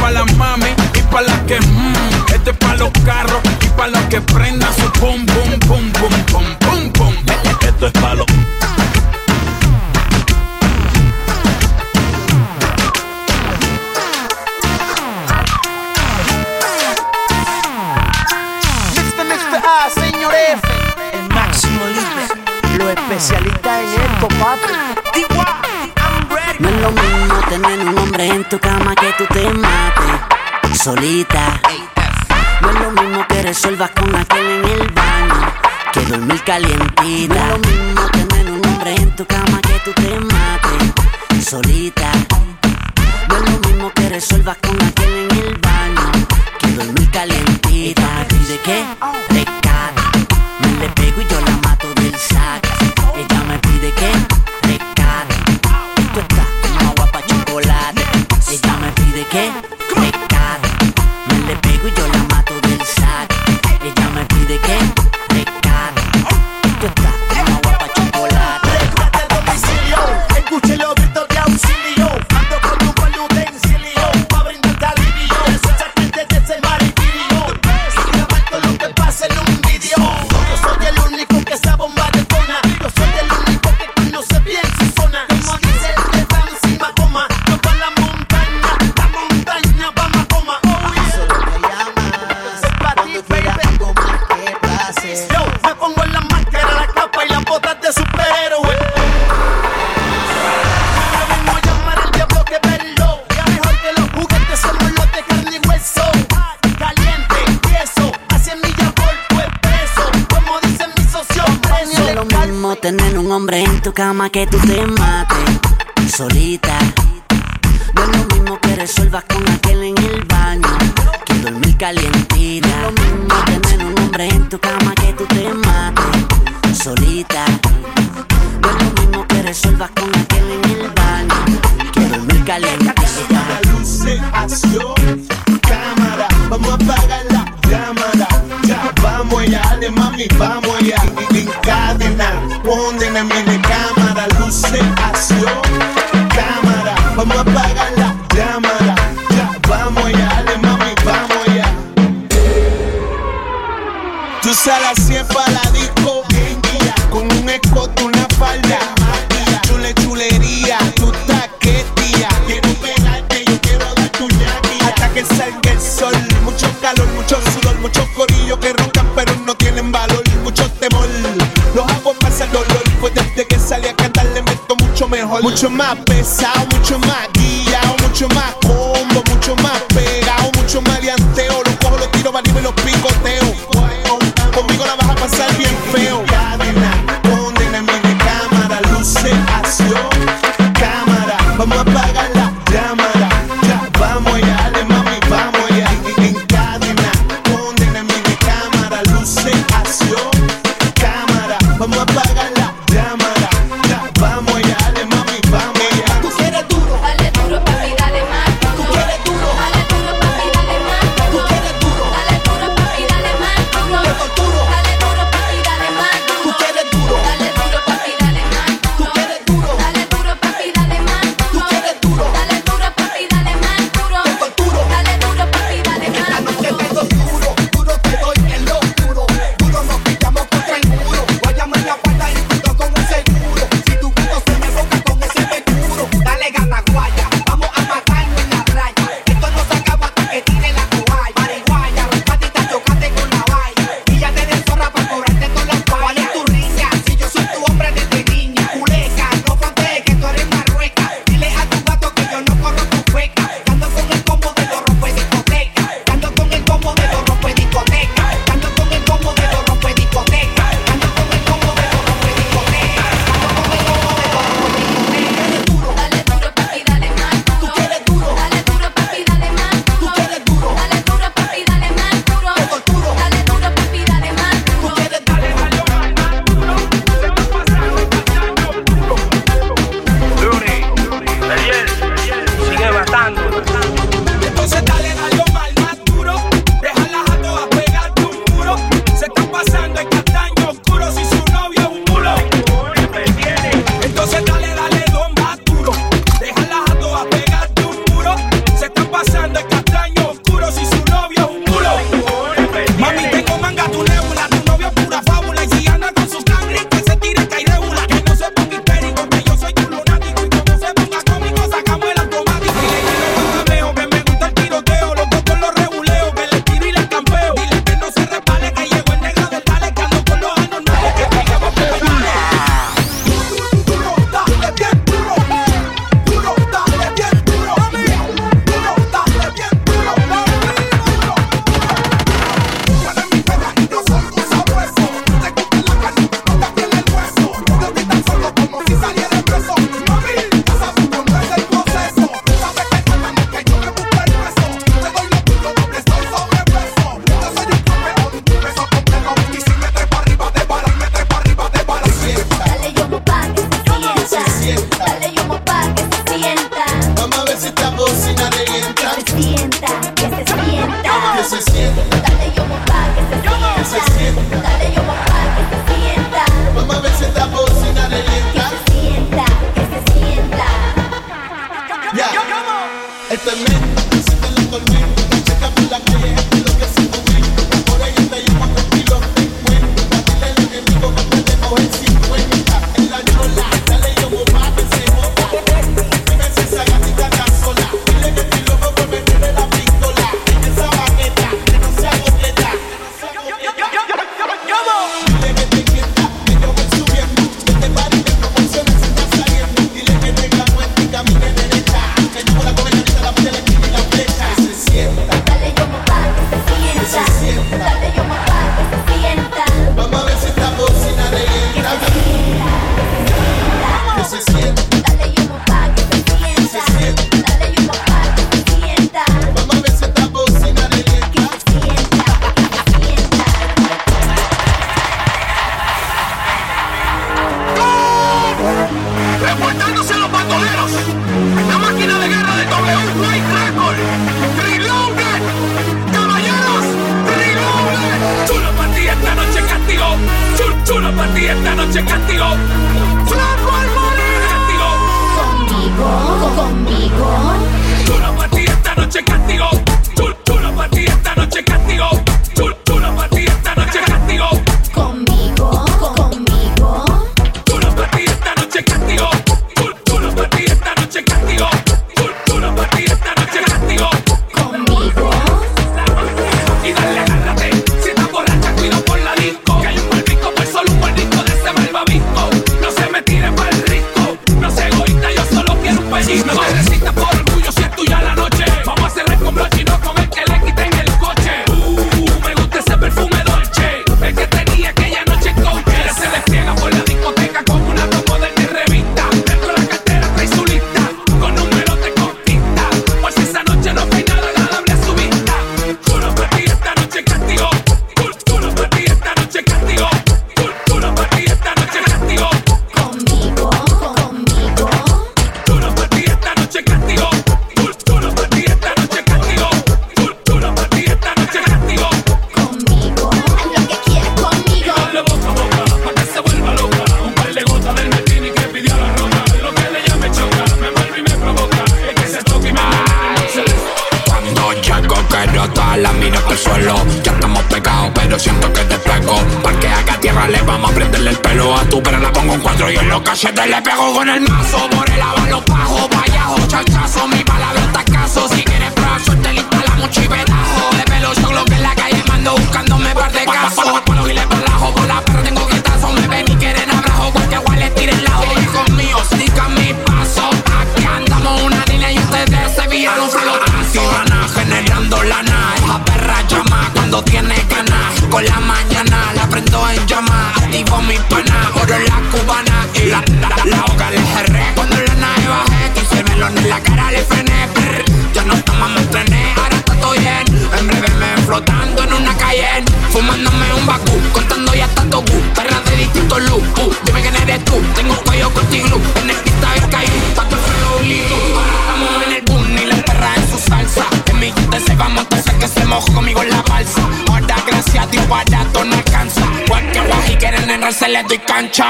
pa' las mami y pa' las que mmm. Este es pa' los carros y pa' los que prendan su pum, pum, pum, pum. favorita. cama que tú te mates solita. No es lo mismo que resuelvas con aquel en el baño que dormir calientita. No es lo mismo tener un hombre en tu cama que tú te mates solita. No es lo mismo que resuelvas con aquel en el baño que dormir calientita. Acción, cámara, vamos a apagar la cámara. Ya vamos allá, dale mami, vamos allá. Encadena, póndeme yo. mucho más pesado.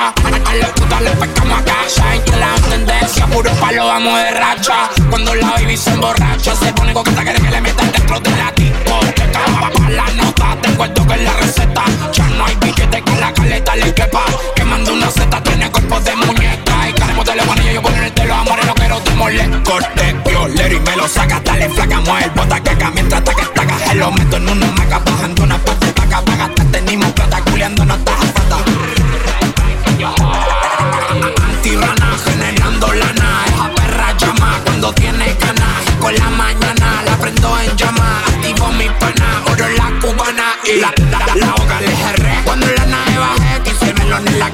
A la puta le pescamos a casa. Y la tendencia, puro palo, vamos de racha. Cuando la baby se emborracha, se pone coqueta, quiere que le metan dentro de la discoteca. Pa' la nota, tengo el toque en la receta. Ya no hay billete que la caleta le quepa. Quemando una seta, tiene cuerpo de muñeca. Y caremos de levanillo, yo poner el telo, amores, no quiero te moleste. Corte, violero y me lo saca, dale flaca, mueve el bota caca. Mientras taca, taca, se lo meto en una la, la, la boca del jerez. Cuando la nave bajé, que se me en la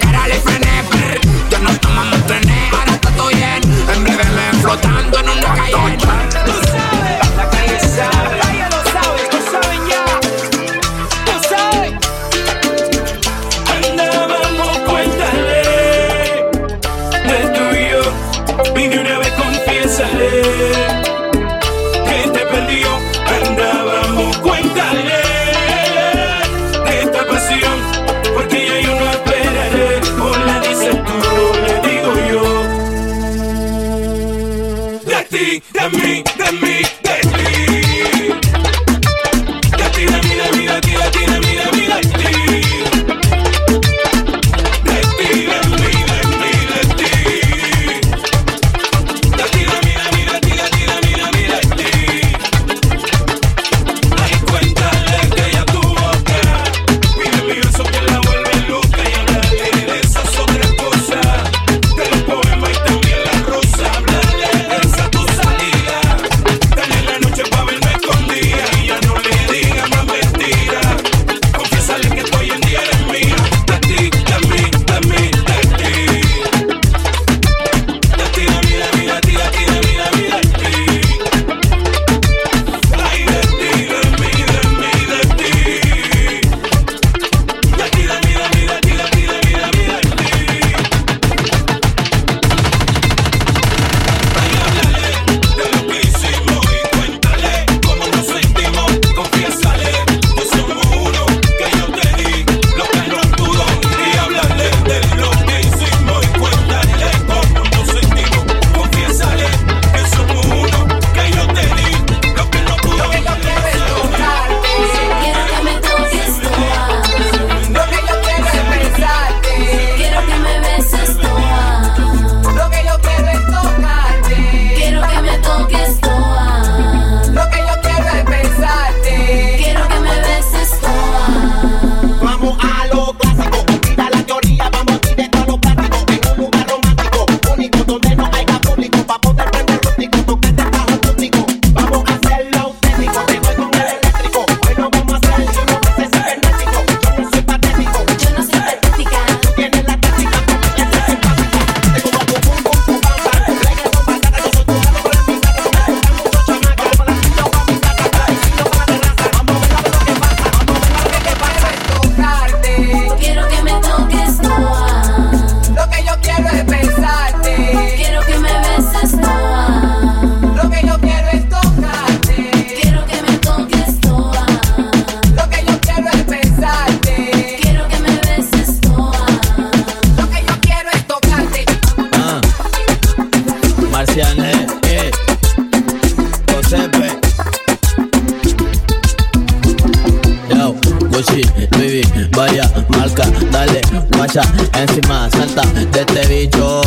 encima salta de este bicho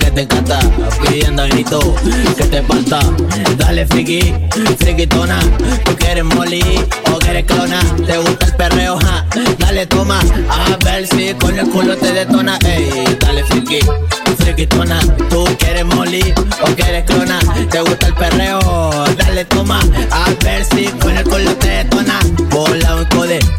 que te encanta, pidiendo grito que te falta. Dale friki, friquitona, tú quieres molly o quieres clona, te gusta el perreo, ja, dale toma, a ver si con el culo te detona, ey, dale friki, friquitona, tú quieres molly o quieres clona, te gusta el perreo, dale toma, a ver si con el culo te detona.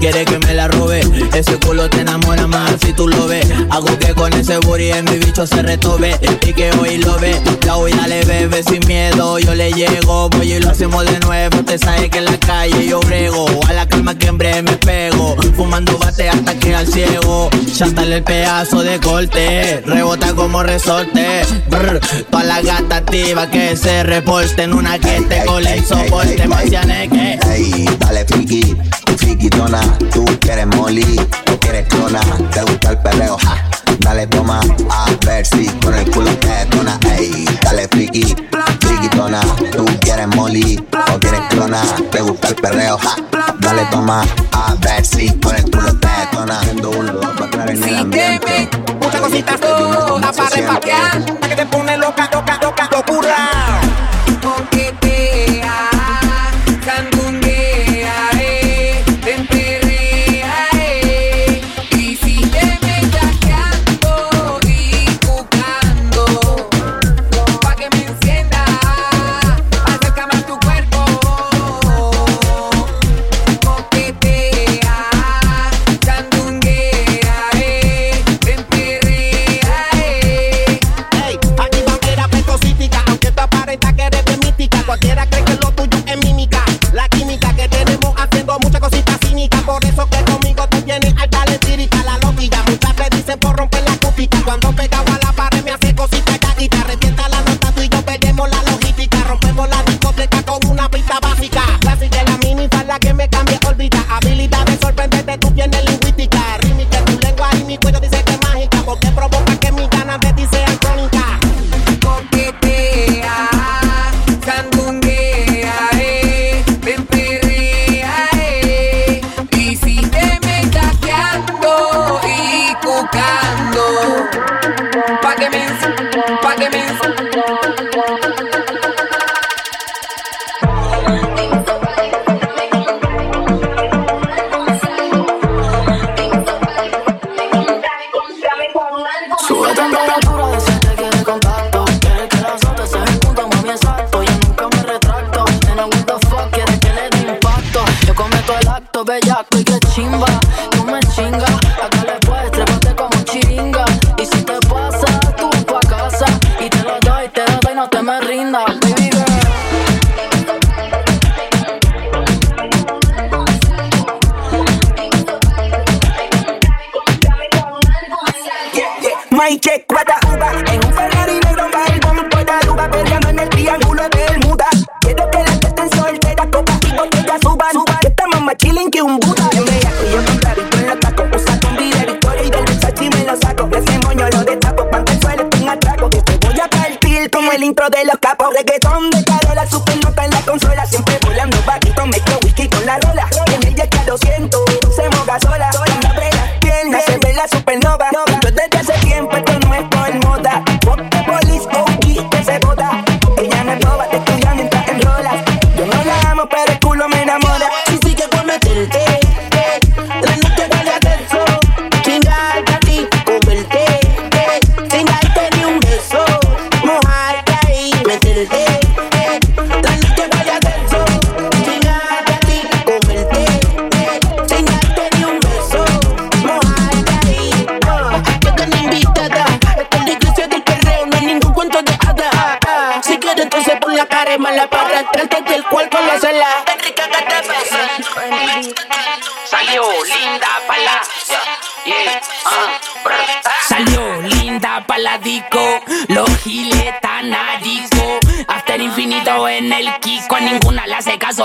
Quiere que me la robe. Ese culo te enamora más si tú lo ves. Hago que con ese booty en mi bicho se retobe. Y que hoy lo ve. La voy dale bebé sin miedo. Yo le llego, voy y lo hacemos de nuevo. Te sabes que en la calle yo brego. A la calma que en breve me pego. Fumando bate hasta que al ciego. Chántale el pedazo de corte. Rebota como resorte. Brr. Toda la gata activa que se reporte en una que te cole y soporte. Ey, ey, ey, dale friki chiquitona, tú quieres molly, no quieres clona, te gusta el perreo, ja. Dale toma, a ver si con el culo te dona, ey. Dale friki, chiquitona, tú quieres molly, no quieres clona, te gusta el perreo, ja. Dale toma, a ver si con el culo te dona. Haciendo un entrar en el ambiente. Muchas cositas todas para repaquear.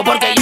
Porque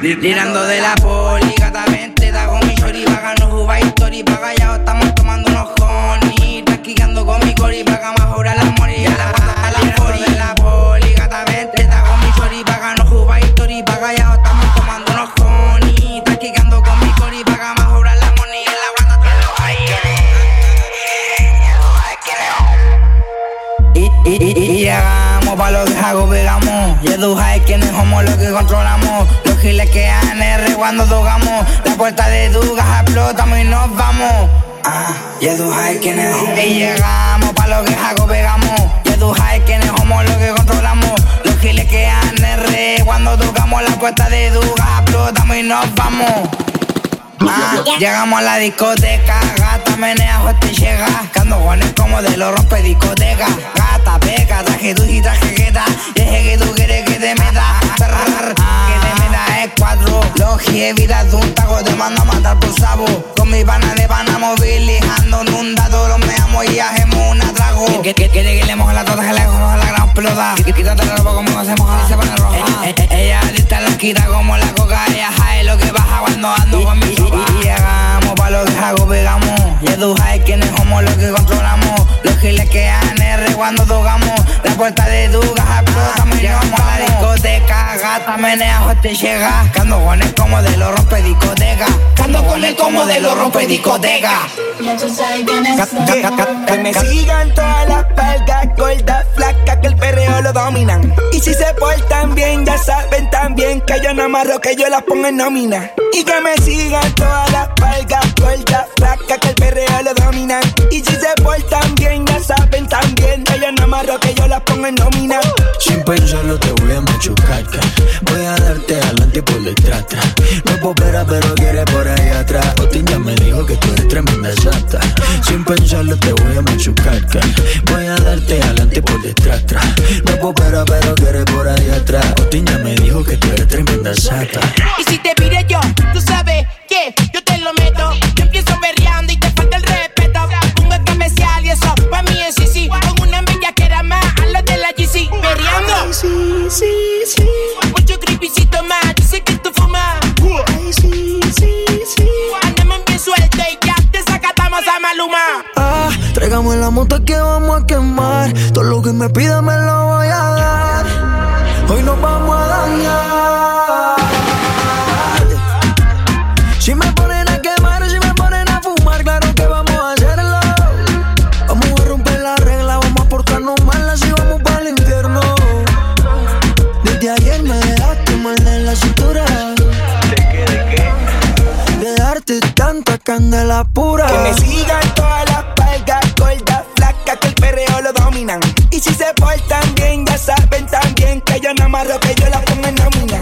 Tirando de la poli, Ah, y eduja es quienes somos. Y llegamos pa' lo que hago, pegamos. Y eduja es quienes somos los que controlamos. Los giles que han R cuando tocamos. La puerta de Dugas explotamos y nos vamos. Ah, llegamos a la discoteca, gata menea, te llega. Cando gones como de los rompe discoteca. Gata, peca, traje tu y traje queta. Y es que tú quieres que te meta. Es cuatro. Los vida de un taco te mando a matar por sabo. Con mi pana de pana movilizando en un dato. Los meamos y hacemos un atrago. Que, que, quiere que le moje la tota, que le coja la gran pelota. Qu- Quítate la ropa como se moja, se pone roja. Eh, eh, Ella adicta la quita como la coca. Ella jae lo que baja cuando ando con mi sopa. Pa' lo que hago, pegamos. Y eduja es quienes somos los que controlamos. Los giles que han R cuando tocamos. La puerta de Dugas explotamos y llegamos a la discoteca. Gata menea, te llega. Cando con él como de los rompe discoteca. Cando con él como de los rompe discoteca. Que me sigan todas las palgas gordas, flacas, que el perreo lo dominan. Y si se portan bien, ya saben también que yo no amarro, que yo las pongo en nómina. Y que me sigan todas las palgas gordas, flacas, que el perreo lo dominan. Y si se portan bien, ya saben también que yo no amarro, que yo las pongo en nómina. Sin pensarlo te voy a machucar ca. Voy a darte adelante por detrás. No popera pero quiere por ahí atrás Otin ya me dijo que tú eres tremenda sata Sin pensarlo te voy a machucar ca. Voy a darte adelante por detrás. No popera pero quiere por ahí atrás Otin ya me dijo que tú eres tremenda sata Y si te pide yo, tú sabes que yo te lo meto. Yo empiezo berreando y te falta el respeto. Un especial y eso, pa' mí es sí, sí. Con una bella que era más a lo de la GC. Berreando. Sí, sí, sí. Mucho creepycito más, yo sé que tú fumas. Ay, sí, sí, sí. Andamos bien suelto y ya te sacatamos a Maluma. Ah, tráigame la moto que vamos a quemar Todo lo que me pida me lo voy a dar nos vamos a dañar. Si me ponen a quemar, si me ponen a fumar Claro que vamos a hacerlo. Vamos a romper la regla, vamos a portarnos mal Así vamos para el infierno. Desde ayer me dejaste mal de la cintura. De darte tanta candela pura. Que me sigan todas las palgas gordas, flacas, que el perreo lo dominan. Y si se portan bien, ya saben no amarro, que yo las pongo en nómina.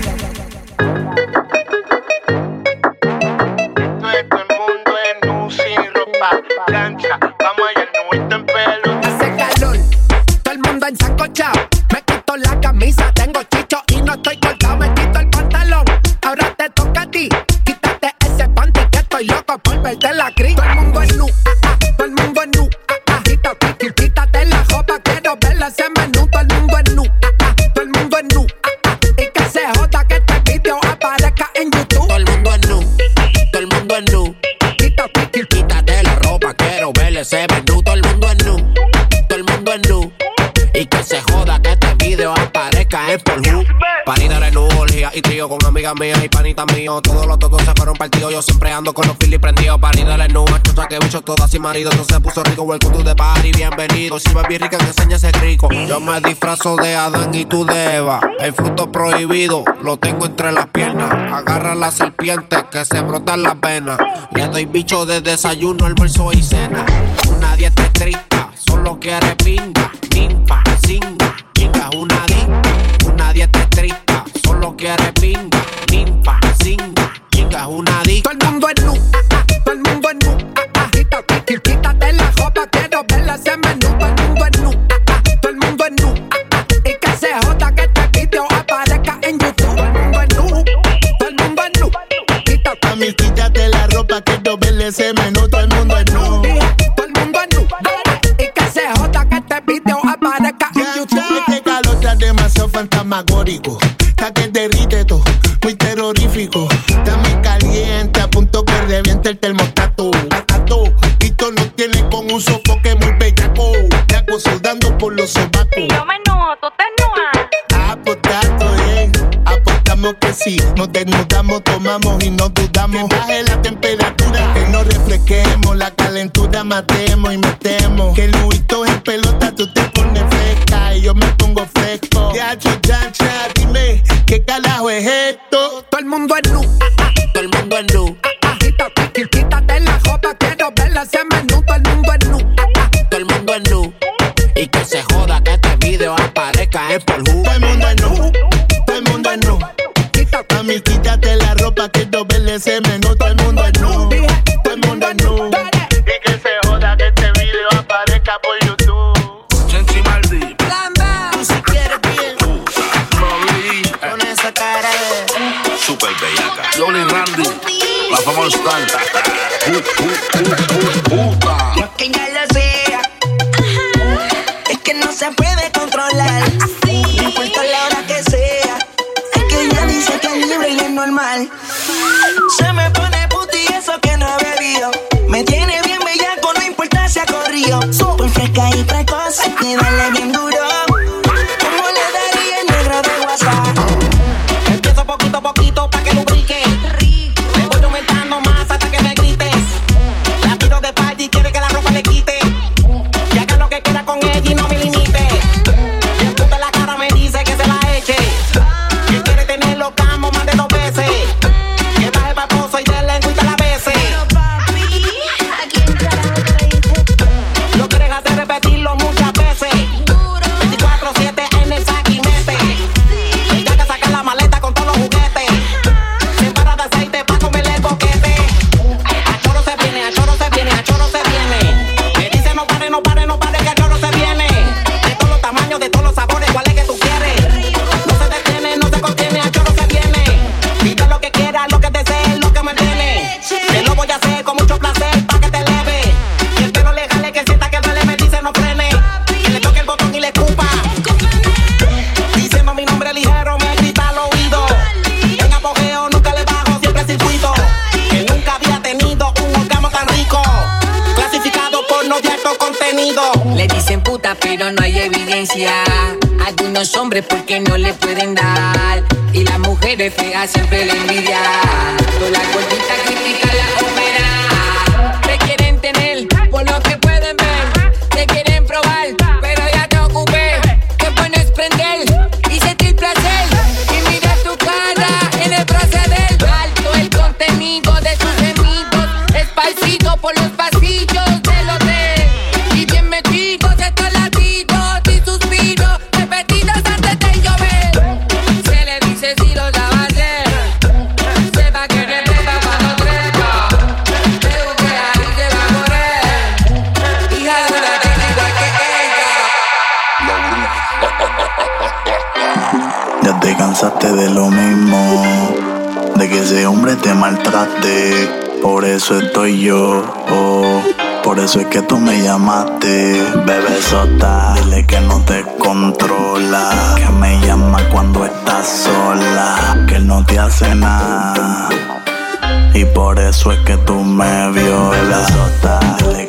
Hace calor, todo el mundo en sacocha. Me quito la camisa, tengo chicho y no estoy cortado. Me quito el pantalón, ahora te toca a ti. Quítate ese panty que estoy loco por verte la crin. Todo el mundo es nu, ah, ah, todo el mundo es nu. ah, ah. Quítate la ropa, quiero verla ese menú. Amigas mías y panitas míos. Todos los tocos se fueron partidos. Yo siempre ando con los filis prendidos. Panita de nu, macho, que bicho todas sin marido. Entonces puso rico, welcome to the party, bienvenido. Si bien rica, que enseña ese rico. Yo me disfrazo de Adán y tú de Eva. El fruto prohibido lo tengo entre las piernas. Agarra la serpiente que se brotan las venas. Le doy bicho de desayuno, almuerzo y cena. Una dieta estricta, solo quiere pinga, nimpa, singa. Pinga una adicta, una dieta estricta, solo quiere pinga, nimpa, singa. Pinga es una adicta. Todo el mundo es nu, ah, ah, todo el mundo es nu. ah, ah. Quítate la ropa, quiero verla ese menú. Todo el mundo es nu, ah, ah, todo el mundo es nu. ah, ah. Y que se joda que este video aparezca en YouTube. Todo el mundo es nu, todo el mundo es nu. Mami, quítate la ropa, quiero verle ese menú, todo el mundo es nu. fantasmagórico. Está que derrite todo, muy terrorífico. Está muy caliente, a punto que reviente el termostato. Atato, esto no tiene con un sofoque muy bellaco. Yaco soldando por los sobacos. Y yo me enojo, tú te. Apostando, eh. Apostamos que sí. Nos desnudamos, tomamos y no dudamos. Que baje la temperatura, que nos refresquemos. La calentura matemos y metemos. Que el es en pelota, tú te pones fresca y yo me pongo muchacho dime qué carajo es esto. Todo el mundo es nu, ah, ah, todo el mundo es nu. Ah, ah quítate, la ropa, quiero verla ese menú. Todo el mundo es nu, ah, ah, todo el mundo es nu. Y que se joda que este video aparezca es por Todo el mundo es nu, todo el mundo es nu. Mami, quítate la ropa, quiero verla ese menú. Todo el mundo es nu. constant. Algunos hombres porque no le pueden dar. Y las mujeres feas siempre le envidia. Toda la gordita critica la ópera. Te quieren tener por lo que pueden ver. Te quieren por eso estoy yo. Oh, por eso es que tú me llamaste, bebé sota. Dile que no te controla, que me llama cuando estás sola, que él no te hace nada. Y por eso es que tú me violas. Bebé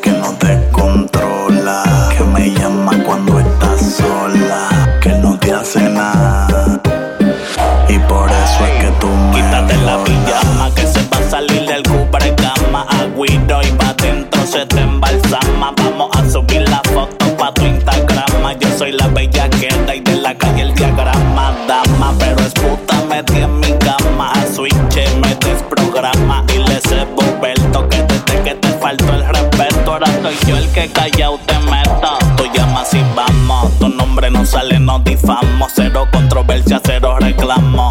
reclamó.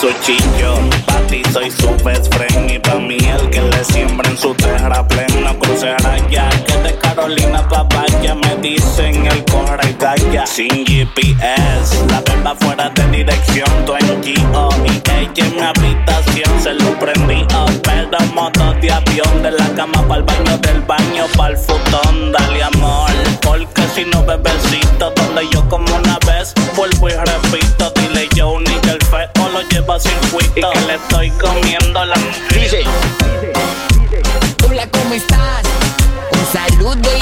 su chillo. Pa' ti soy su best friend y pa' mí el que le siembra en su terraplén no cruzará ya. Que de Carolina papaya me dicen el corre galla. Sin GPS, la beba fuera de dirección, tu en NGO y ella en habitación se lo prendí. Oh, pero motos de avión de la cama pa'l baño, del baño pa'l futón, dale amor. Porque si no bebecito, donde yo como una vez, vuelvo y repito, dile yo un el fed lo lleva a circuito y que le estoy comiendo la dice Hola, ¿cómo estás? Un saludo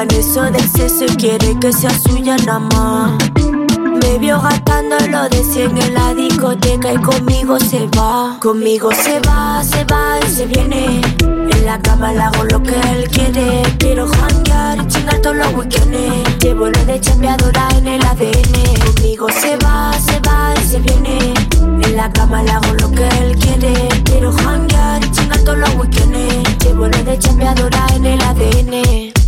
en eso del sexo y quiere que sea suya nada más. Me vio gastando lo de 100 en la discoteca y conmigo se va. Conmigo se va, se va y se viene. En la cama le hago lo que él quiere. Quiero janguear y chingar todos los weekends. Llevo lo de chambeadora en el ADN. Conmigo se va, se va y se viene. En la cama le hago lo que él quiere. Quiero janguear y chingar todos los weekends. Llevo lo de chambeadora en el ADN.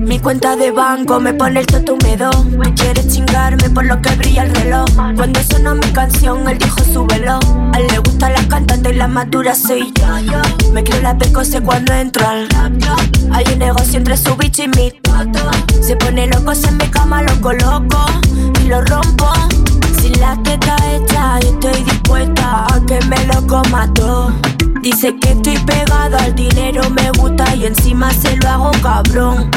Mi cuenta de banco me pone el toto húmedo. Quiere chingarme por lo que brilla el reloj. Cuando sonó mi canción, él dijo súbelo. A él le gusta la cantante y la madura soy yo. Me creo la pecose cuando entro al rap. Hay un negocio entre su bicho y mi toto. Se pone loco en mi cama, lo coloco y lo rompo. Sin la teta hecha, yo estoy dispuesta a que me lo coma todo. Dice que estoy pegado al dinero, me gusta y encima se lo hago cabrón.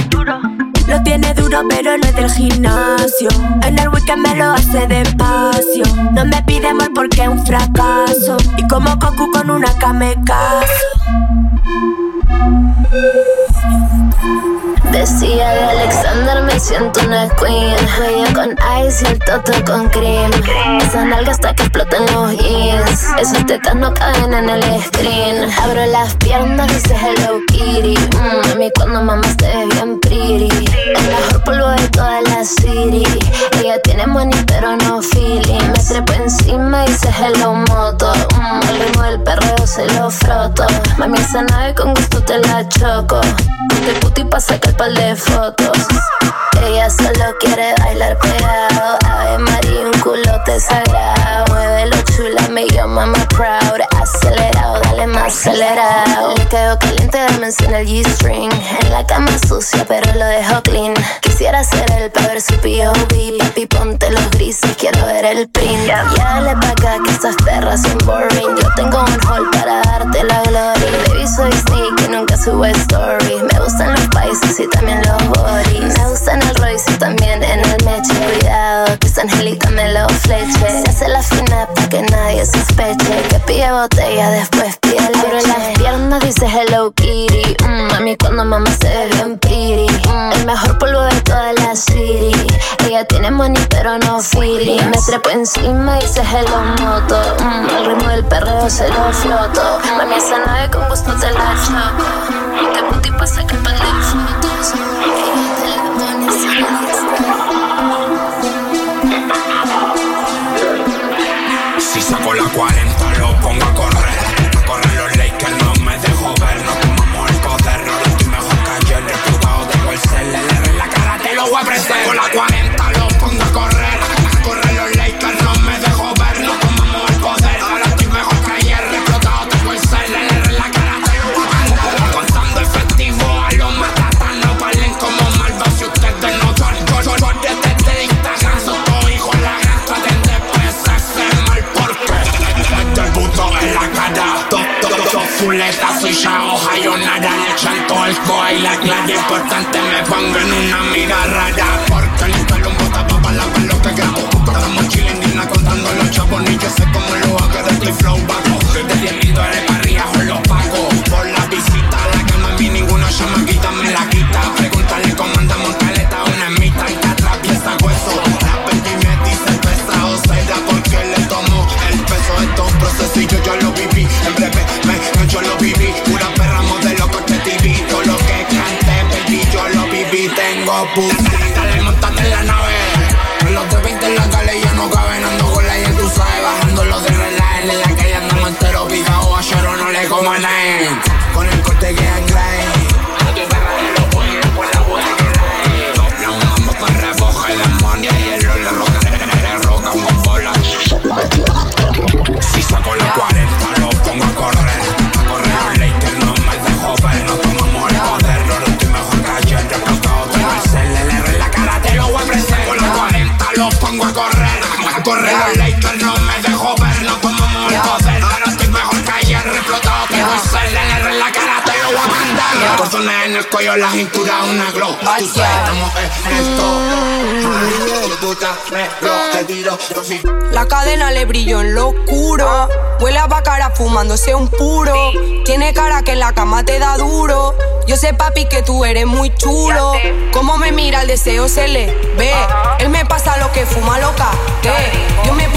Lo tiene duro, pero no es del gimnasio. En el weekend me lo hace despacio. No me pide amor porque es un fracaso. Y como Goku con una caso Decía de Alexander, me siento una queen. Ella con ice y el toto con cream. Esa nalga hasta que explotan los jeans. Esos tetas no caben en el screen. Abro las piernas, dice Hello Kitty. Mm, a mí cuando mamá bien pretty. El mejor polvo de toda la city. Ella tiene money pero no feeling. Me trepo encima y dice Hello Moto. Mm, el ritmo del perreo se lo froto. Mami, esa nave con gusto te la choco. Te puti pa' sacar pal de fotos. Ella solo quiere bailar pegado. Ave María, un culote sagrado. Muévelo chula, me llama más proud. Acelerado, dale más acelerado. Le quedo caliente, dame en el G-string. En la cama sucia, pero lo dejo clean. Quisiera ser el pa' ver su POV. Papi, ponte los grises, quiero ver el print. Ya dale pa' acá que estas perras son boring. Yo tengo un hall para darte la gloria. Baby, soy sneaky, nunca subo story. Me gustan los países y también los boris. Me gustan el Royce y también en el meche. Cuidado, que esta angelita me lo fleche. Se hace la fina pa' que nadie sospeche. Que botella, después piel. Abre las piernas, dice Hello Kitty. Mm, mami, cuando mamá se ve bien piri. Mm. El mejor polvo de toda la city. Ella tiene money, pero no fili. Me trepo encima, dice Hello Moto. Mm, el ritmo del perreo se lo floto. Mm. Mami, esa nave con gusto te la choco. Te puti pasa que pan fotos. Si saco la 40 loco culeta, soy ya yo nada Le echan todo el coa y la clave importante Me pongo en una mira rara Porque el talón botaba para la palo que grabo Con la mochila contando los chavos Ni yo sé cómo lo hago, de estoy flow bajo Desde eres bubbles. en la en el cuello, la cintura, una glow. Esto. La cadena le brilló en lo oscuro. Huele a bacara fumándose un puro. Tiene cara que en la cama te da duro. Yo sé, papi, que tú eres muy chulo. Como me mira, el deseo se le ve. Él me pasa lo que fuma loca. Yo me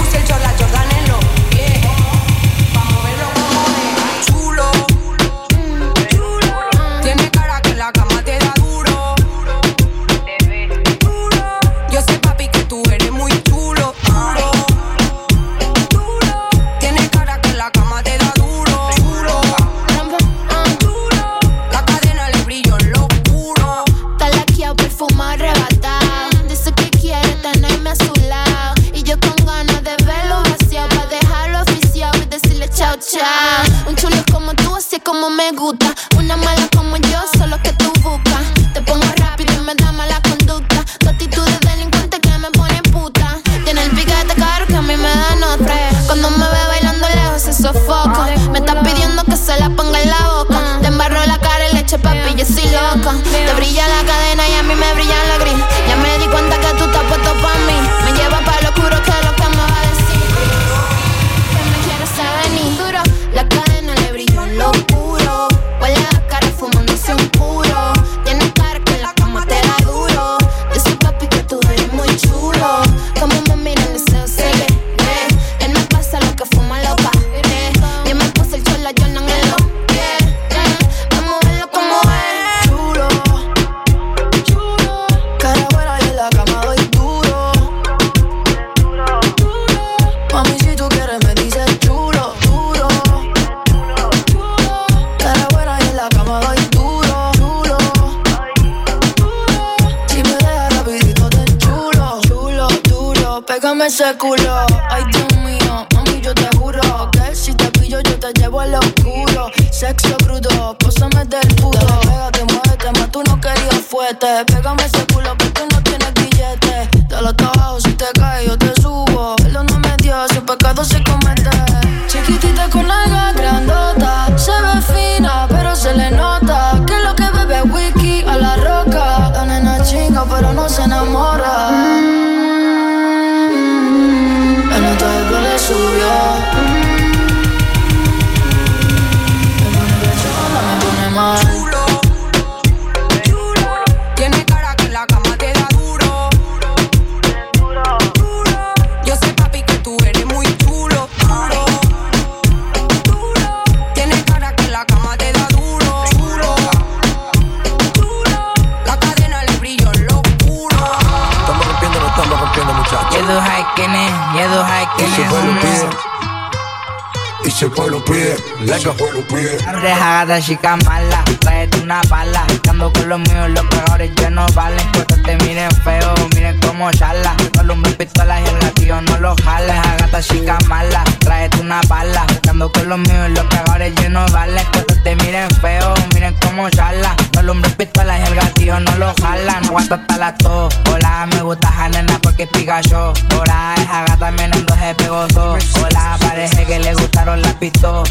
Chica mala, tráete una bala. Ando con los míos, los peores ya no valen. Cuando te miren feo, miren cómo charla. Con los mil pistolas y el latido no lo jales. A gata chica mala, tráete una bala. Ando con los míos, los peores ya no valen. Cuando te miren feo, miren cómo charla. Con los mil pistolas y el gatillo no lo jalan. No aguanto hasta las dos. Hola, me gusta Janena porque es Pikachu. Hola, esa gata mirando se pegoso. Hola, parece que le gustaron las pistolas.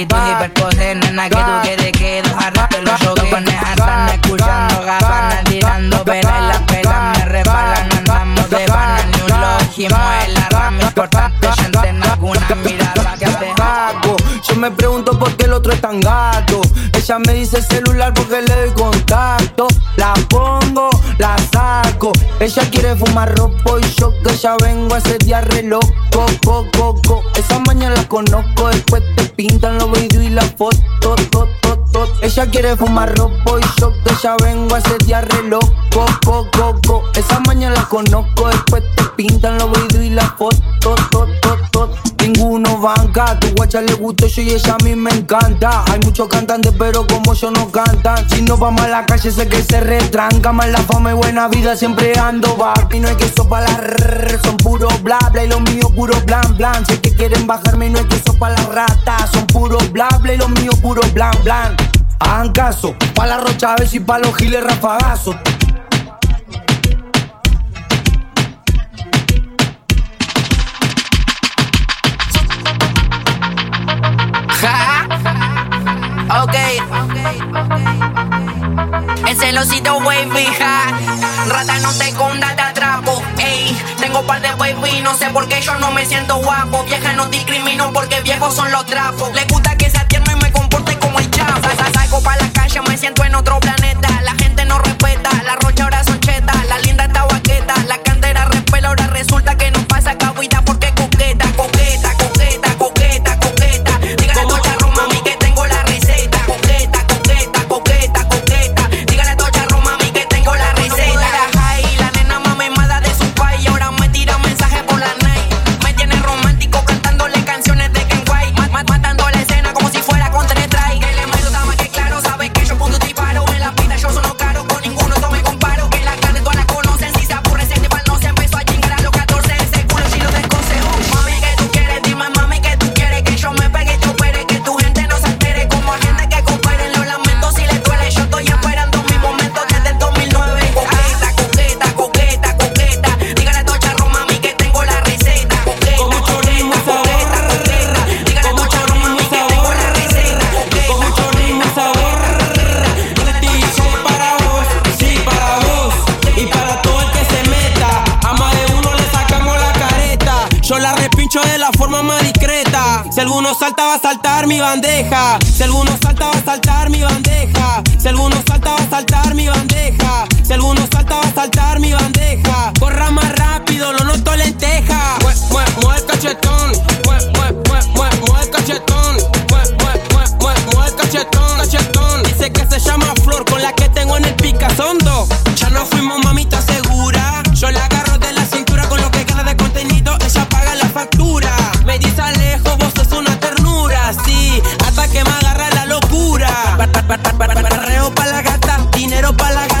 Y percocé. Nena, que tú quieres que dos arrastre los choques. Con están escuchando gabanas, tirando peras y las pelas me resbalan. Andamos de pana, ni un lógimo en la rama importante. Gente en alguna mirada que te hago. Yo me pregunto por qué el otro es tan gato. Ella me dice celular porque le doy contacto. La pongo, la saco. Ella quiere fumar ropo y yo ya vengo a ese día re loco. Co, co, co. Esa mañana la conozco, después te pintan los videos y la foto. To, to, to. Ella quiere fumar ropo y yo que ya vengo a ese día re loco. Co, co, co. Esa mañana la conozco, después te pintan los videos y la foto. To, to, to. Ninguno banca, tu guacha le gustó yo y ella a mí me encanta. Hay muchos cantantes, pero como yo no cantan. Si no vamos a la calle, sé que se retranca. Más la fama y buena vida, siempre ando back. Y no hay queso para la rrr, son puro bla bla. Y los míos puro blan blan. Sé que quieren bajarme y no hay queso para la rata. Son puro bla bla y los míos puro blan blan. Hagan caso, pa' la rocha y pa' los giles rafagazos. Ok. El celosito wavy, ja. Rata no te conda, te atrapo. Ey, tengo par de wavy, no sé por qué yo no me siento guapo. Vieja no discrimino porque viejos son los trapos. Le gusta que sea tierno y me comporte como el chavo. Sa- Salgo pa' la calle, me siento en otro planeta. La gente no respeta, la rocha ahora son chetas. La linda está baqueta, la cantera respela. Ahora resulta que no pasa cagüita la forma más discreta. Si alguno salta, va a saltar mi bandeja. Si alguno salta, va a saltar mi bandeja. Si alguno salta, va a saltar mi bandeja. Si alguno salta, va a saltar mi bandeja. Corra más rápido, lo noto lenteja. Mue, mue, mueve el cachetón. Mue, mue, mue, mue, mueve el cachetón. Mue, mue, mue, mue, mueve el cachetón, cachetón. Dice que se llama Flor, con la que tengo en el picazondo. Ya no fuimos mamita Perreo pa' la gata, dinero pa' la gata,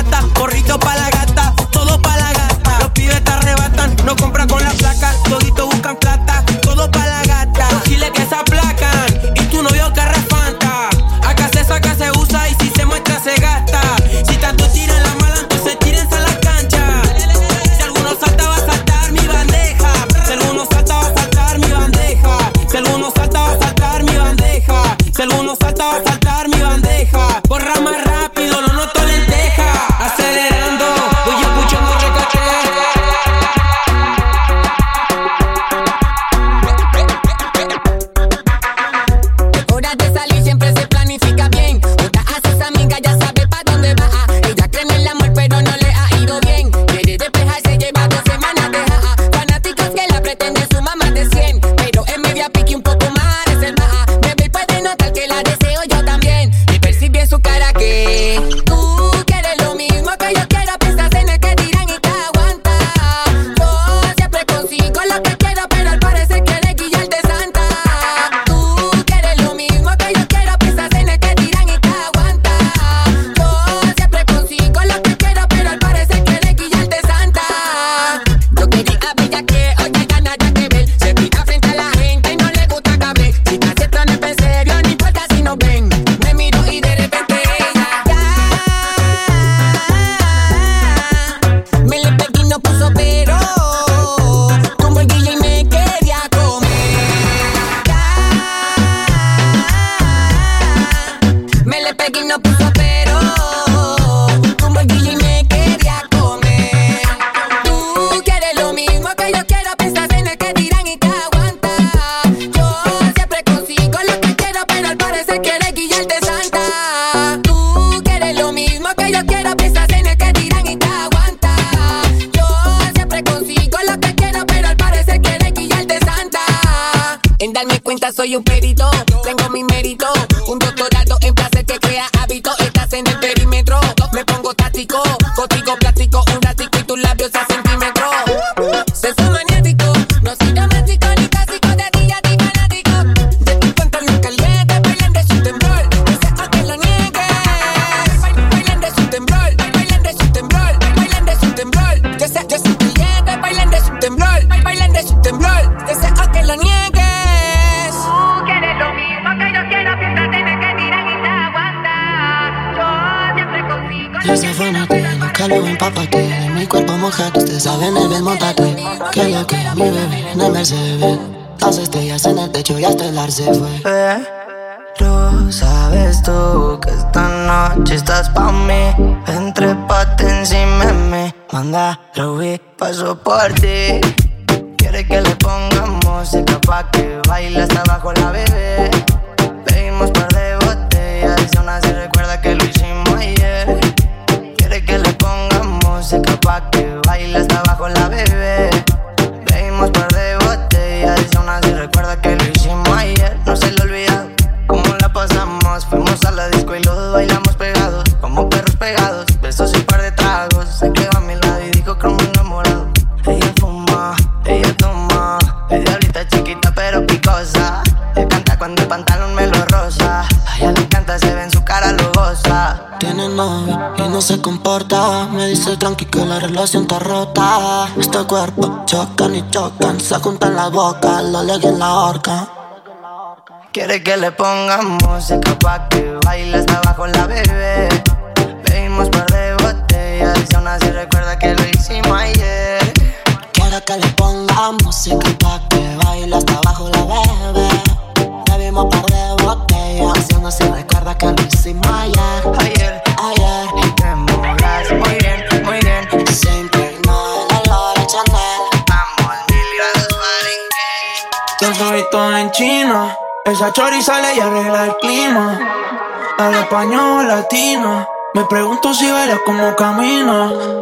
Dice tranqui que la relación está rota. Este cuerpo chocan y chocan. Se juntan la boca, lo leguen la horca. Quiere que le pongan música pa' que baile hasta abajo la bebé. Bebimos par de botellas y aún así recuerda que lo hicimos ayer. Quiere que le pongan música pa' que baile hasta abajo la bebé. Bebimos par de botellas y aún así recuerda que lo hicimos ayer. en China. Esa chorisale y arregla el clima. Al español latino. Me pregunto si verás cómo camino.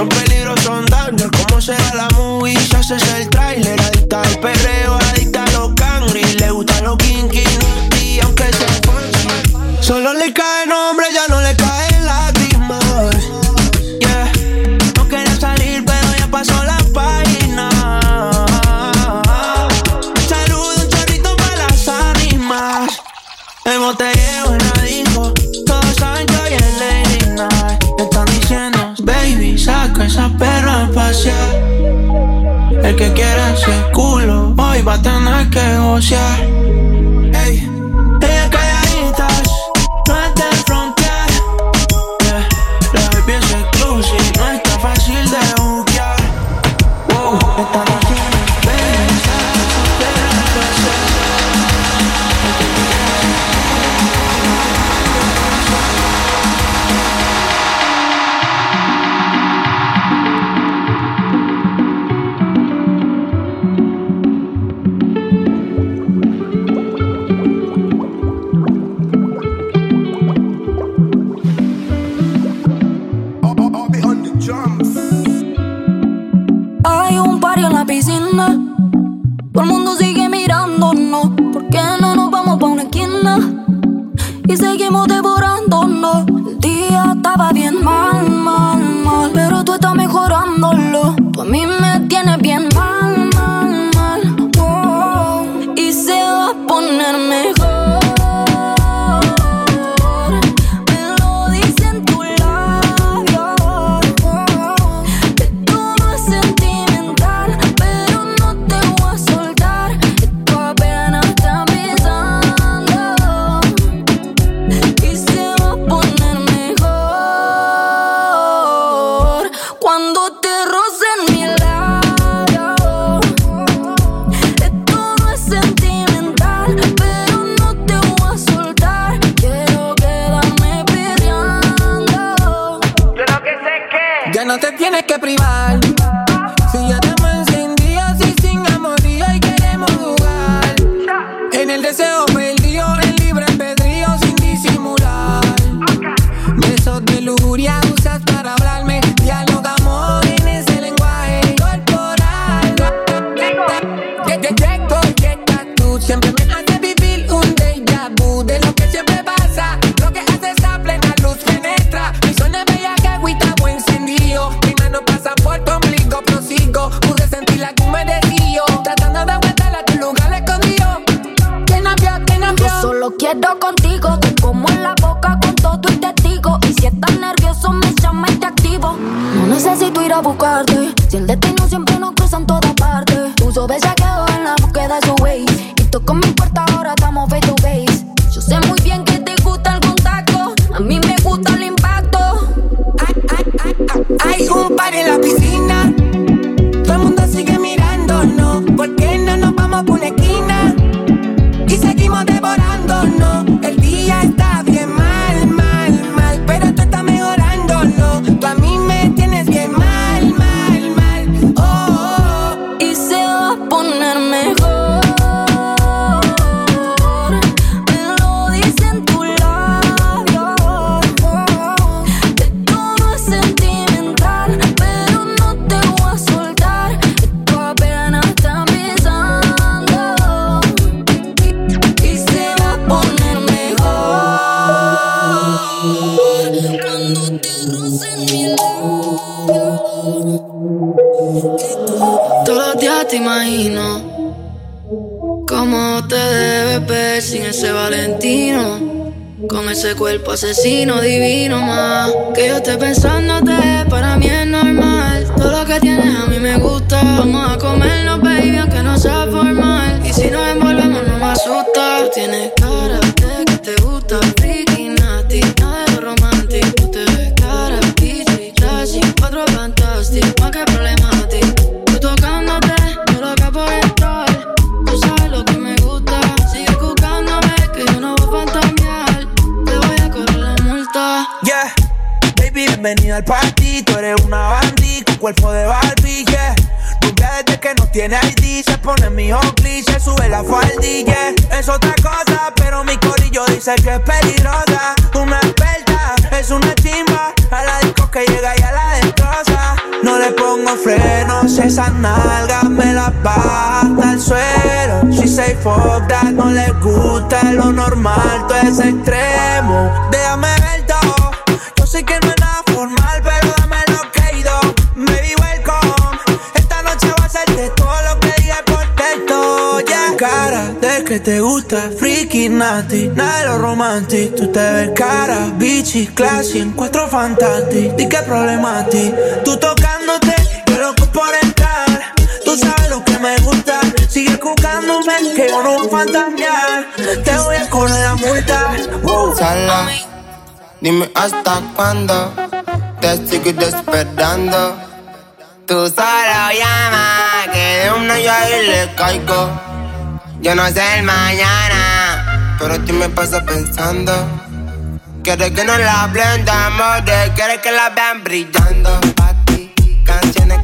Son peligros, son daños. ¿Cómo será la movie? Si haces el trailer, adicta al perreo, adicta a los cangri. Le gustan los kinky, y aunque sea fancy, solo le caen que quiere ese culo, hoy va a tener que gocear. cuando te rocen mi labio. Todo es sentimental, pero no te voy a soltar. Quiero quedarme peleando. Yo lo sé que ya no te tienes que privar. en. Todos los días te imagino cómo te debes ver sin ese Valentino. Con ese cuerpo asesino divino más Que yo esté pensándote, para mí es normal Todo lo que tienes a mí me gusta Vamos a comernos, baby, aunque no sea formal Y si nos envolvemos no me asusta Tú tienes el party, tú eres una bandí con cuerpo de Barbie, yeah. Rubia desde que no tiene ID, se pone mi cliché, sube la faldilla. Yeah. Es otra cosa, pero mi corillo dice que es peligrosa. Una experta, es una chimba, a la disco que llega y a la destroza. No le pongo frenos, esas nalgas me las baja hasta el suelo. She say fuck that, no le gusta lo normal, todo es extremo. Déjame ver todo, yo sé que no que te gusta, friki, nati, nada de lo romantic. Tú te ves cara, bichi, classy, en cuatro. Di que problema a ti, tú tocándote, yo loco por entrar. Tú sabes lo que me gusta, sigue buscándome, que yo no voy a fantasear. Te voy a correr la multa. Wow. Sala, dime hasta cuándo te sigo despertando. Tú solo llama, que de una yo ahí le caigo. Yo no sé el mañana, pero tú me pasas pensando. Quieres que no la blendamos, quieres que la vean brillando. Pa' ti, canciones